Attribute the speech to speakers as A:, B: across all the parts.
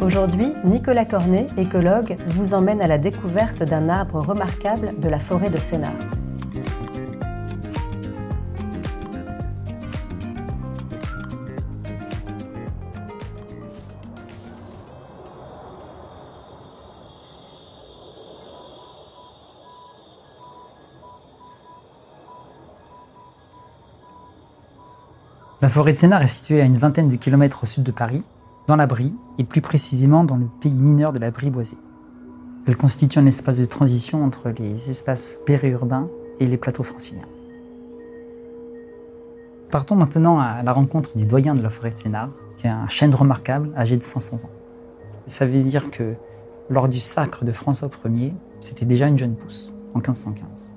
A: Aujourd'hui, Nicolas Cornet, écologue, vous emmène à la découverte d'un arbre remarquable de la forêt de Sénart.
B: La forêt de Sénart est située à une vingtaine de kilomètres au sud de Paris, dans la Brie, et plus précisément dans le pays mineur de la Brie boisée. Elle constitue un espace de transition entre les espaces périurbains et les plateaux franciliens. Partons maintenant à la rencontre du doyen de la forêt de Sénart, qui est un chêne remarquable âgé de 500 ans. Ça veut dire que lors du sacre de François Ier, c'était déjà une jeune pousse, en 1515.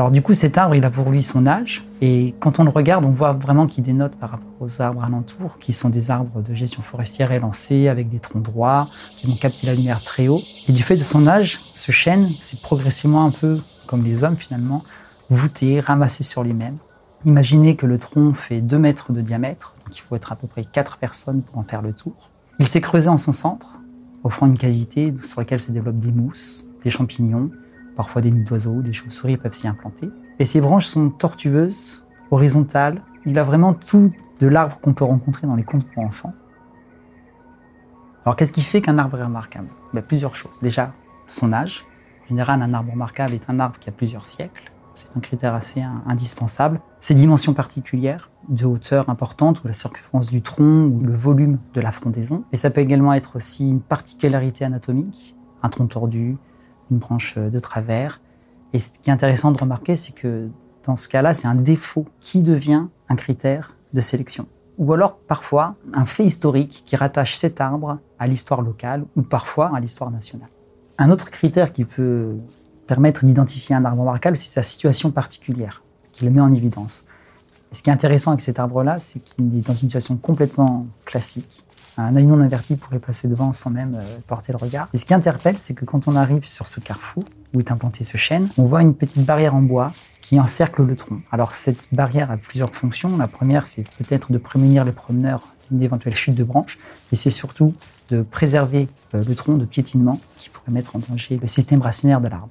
B: Alors du coup, cet arbre, il a pour lui son âge, et quand on le regarde, on voit vraiment qu'il dénote par rapport aux arbres alentours, qui sont des arbres de gestion forestière élancés, avec des troncs droits, qui vont capter la lumière très haut. Et du fait de son âge, ce chêne, c'est progressivement un peu comme les hommes finalement, voûté, ramassé sur lui-même. Imaginez que le tronc fait 2 mètres de diamètre, donc il faut être à peu près 4 personnes pour en faire le tour. Il s'est creusé en son centre, offrant une cavité sur laquelle se développent des mousses, des champignons, Parfois des nids d'oiseaux, des chauves-souris peuvent s'y implanter. Et ces branches sont tortueuses, horizontales. Il a vraiment tout de l'arbre qu'on peut rencontrer dans les contes pour enfants. Alors qu'est-ce qui fait qu'un arbre est remarquable? Ben, Plusieurs choses. Déjà, son âge. En général, un arbre remarquable est un arbre qui a plusieurs siècles. C'est un critère assez indispensable. Ses dimensions particulières, de hauteur importante, ou la circonférence du tronc, ou le volume de la frondaison. Et ça peut également être aussi une particularité anatomique, un tronc tordu, une branche de travers. Et ce qui est intéressant de remarquer, c'est que dans ce cas-là, c'est un défaut qui devient un critère de sélection. Ou alors parfois un fait historique qui rattache cet arbre à l'histoire locale ou parfois à l'histoire nationale. Un autre critère qui peut permettre d'identifier un arbre remarquable, c'est sa situation particulière, qui le met en évidence. Et ce qui est intéressant avec cet arbre-là, c'est qu'il est dans une situation complètement classique, un œil non pourrait passer devant sans même euh, porter le regard. Et ce qui interpelle, c'est que quand on arrive sur ce carrefour où est implanté ce chêne, on voit une petite barrière en bois qui encercle le tronc. Alors cette barrière a plusieurs fonctions. La première, c'est peut-être de prémunir les promeneurs d'une éventuelle chute de branche, et c'est surtout de préserver euh, le tronc de piétinement qui pourrait mettre en danger le système racinaire de l'arbre.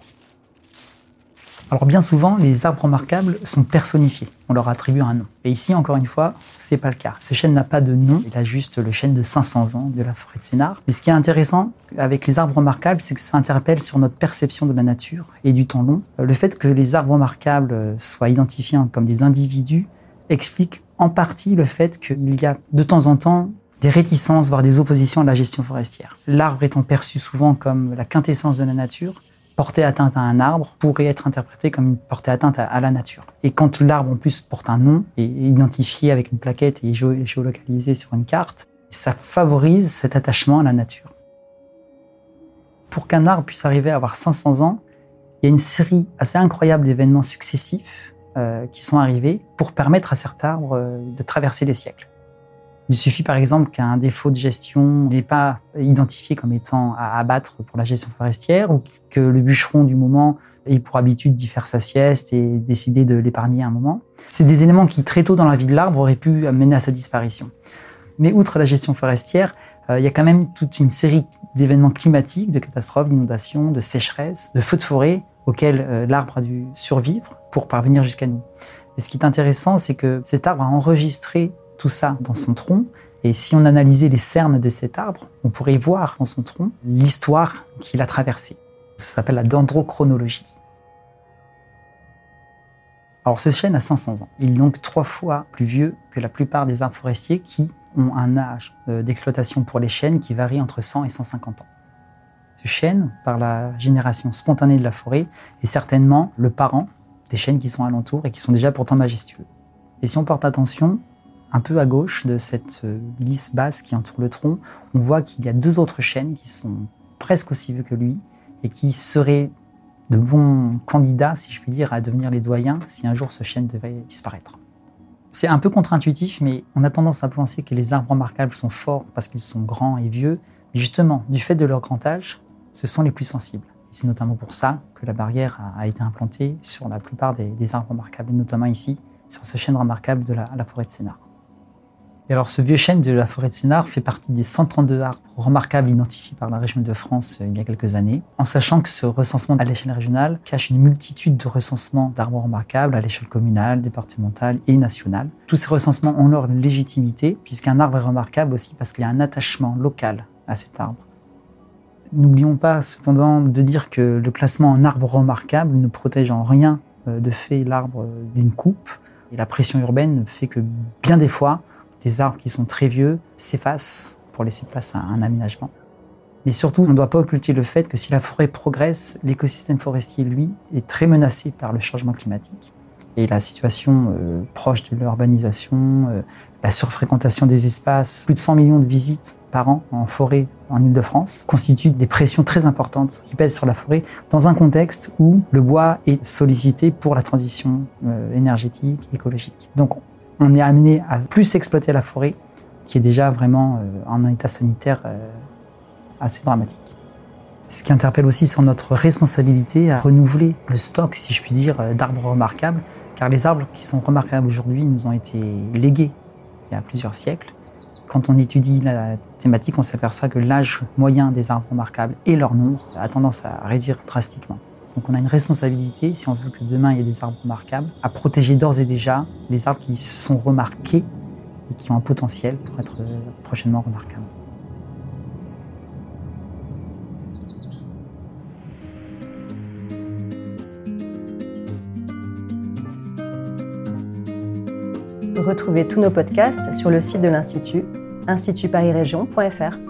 B: Alors bien souvent, les arbres remarquables sont personnifiés. On leur attribue un nom. Et ici, encore une fois, c'est pas le cas. Ce chêne n'a pas de nom. Il a juste le chêne de 500 ans de la forêt de Sénart. Mais ce qui est intéressant avec les arbres remarquables, c'est que ça interpelle sur notre perception de la nature et du temps long. Le fait que les arbres remarquables soient identifiés comme des individus explique en partie le fait qu'il y a de temps en temps des réticences, voire des oppositions à la gestion forestière. L'arbre étant perçu souvent comme la quintessence de la nature, porter atteinte à un arbre pourrait être interprété comme une portée atteinte à, la nature. Et quand l'arbre en plus porte un nom et est identifié avec une plaquette et géolocalisé sur une carte, ça favorise cet attachement à la nature. Pour qu'un arbre puisse arriver à avoir 500 ans, il y a une série assez incroyable d'événements successifs euh, qui sont arrivés pour permettre à cet arbre euh, de traverser les siècles. Il suffit par exemple qu'un défaut de gestion n'est pas identifié comme étant à abattre pour la gestion forestière ou que le bûcheron du moment ait pour habitude d'y faire sa sieste et décider de l'épargner un moment. C'est des éléments qui très tôt dans la vie de l'arbre auraient pu amener à sa disparition. Mais outre la gestion forestière, euh, il y a quand même toute une série d'événements climatiques, de catastrophes, d'inondations, de sécheresses, de feux de forêt auxquels euh, l'arbre a dû survivre pour parvenir jusqu'à nous. Et ce qui est intéressant, c'est que cet arbre a enregistré tout ça dans son tronc. Et si on analysait les cernes de cet arbre, on pourrait voir dans son tronc l'histoire qu'il a traversée. Ça s'appelle la dendrochronologie. Alors ce chêne a 500 ans. Il est donc trois fois plus vieux que la plupart des arbres forestiers qui ont un âge euh, d'exploitation pour les chênes qui varie entre 100 et 150 ans. Ce chêne, par la génération spontanée de la forêt, est certainement le parent des chênes qui sont alentours et qui sont déjà pourtant majestueux. Et si on porte attention, un peu à gauche de cette euh, lisse basse qui entoure le tronc, on voit qu'il y a deux autres chênes qui sont presque aussi vieux que lui et qui seraient de bons candidats, si je puis dire, à devenir les doyens si un jour ce chêne devait disparaître. C'est un peu contre-intuitif, mais on a tendance à penser que les arbres remarquables sont forts parce qu'ils sont grands et vieux. Mais justement, du fait de leur grand âge, ce sont les plus sensibles. C'est notamment pour ça que la barrière a, été implantée sur la plupart des, arbres remarquables, et notamment ici, sur ce chêne remarquable de la, la forêt de Sénart. Et alors, ce vieux chêne de la forêt de Sénart fait partie des 132 arbres remarquables identifiés par la région de France euh, il y a quelques années, en sachant que ce recensement à l'échelle régionale cache une multitude de recensements d'arbres remarquables à l'échelle communale, départementale et nationale. Tous ces recensements ont leur légitimité, puisqu'un arbre est remarquable aussi parce qu'il y a un attachement local à cet arbre. N'oublions pas cependant de dire que le classement en arbre remarquable ne protège en rien euh, de fait l'arbre euh, d'une coupe. Et la pression urbaine fait que bien des fois, des arbres qui sont très vieux s'effacent pour laisser place à un aménagement. Mais surtout, on ne doit pas occulter le fait que si la forêt progresse, l'écosystème forestier, lui, est très menacé par le changement climatique. Et la situation euh, proche de l'urbanisation, euh, la surfréquentation des espaces, plus de 100 millions de visites par an en forêt en Ile-de-France, constituent des pressions très importantes qui pèsent sur la forêt dans un contexte où le bois est sollicité pour la transition euh, énergétique, écologique. Donc on est amené à plus exploiter la forêt, qui est déjà vraiment euh, en un état sanitaire euh, assez dramatique. Ce qui interpelle aussi sur notre responsabilité à renouveler le stock, si je puis dire, euh, d'arbres remarquables, car les arbres qui sont remarquables aujourd'hui nous ont été légués il y a plusieurs siècles. Quand on étudie la thématique, on s'aperçoit que l'âge moyen des arbres remarquables et leur nombre a tendance à réduire drastiquement. Donc on a une responsabilité, si on veut que demain il y ait des arbres remarquables, à protéger d'ores et déjà les arbres qui sont remarqués et qui ont un potentiel pour être euh, prochainement remarquables.
A: Retrouvez tous nos podcasts sur le site de l'Institut, institutparisregion.fr.